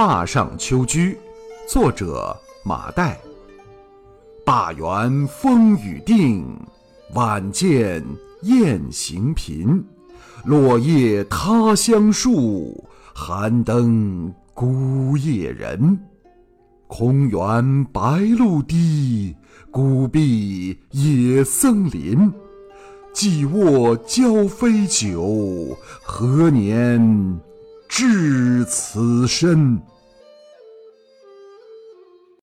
灞上秋居，作者马岱。灞原风雨定，晚见雁行频。落叶他乡树，寒灯孤夜人。空园白露滴，孤壁野僧林。寄卧交飞酒，何年至此身？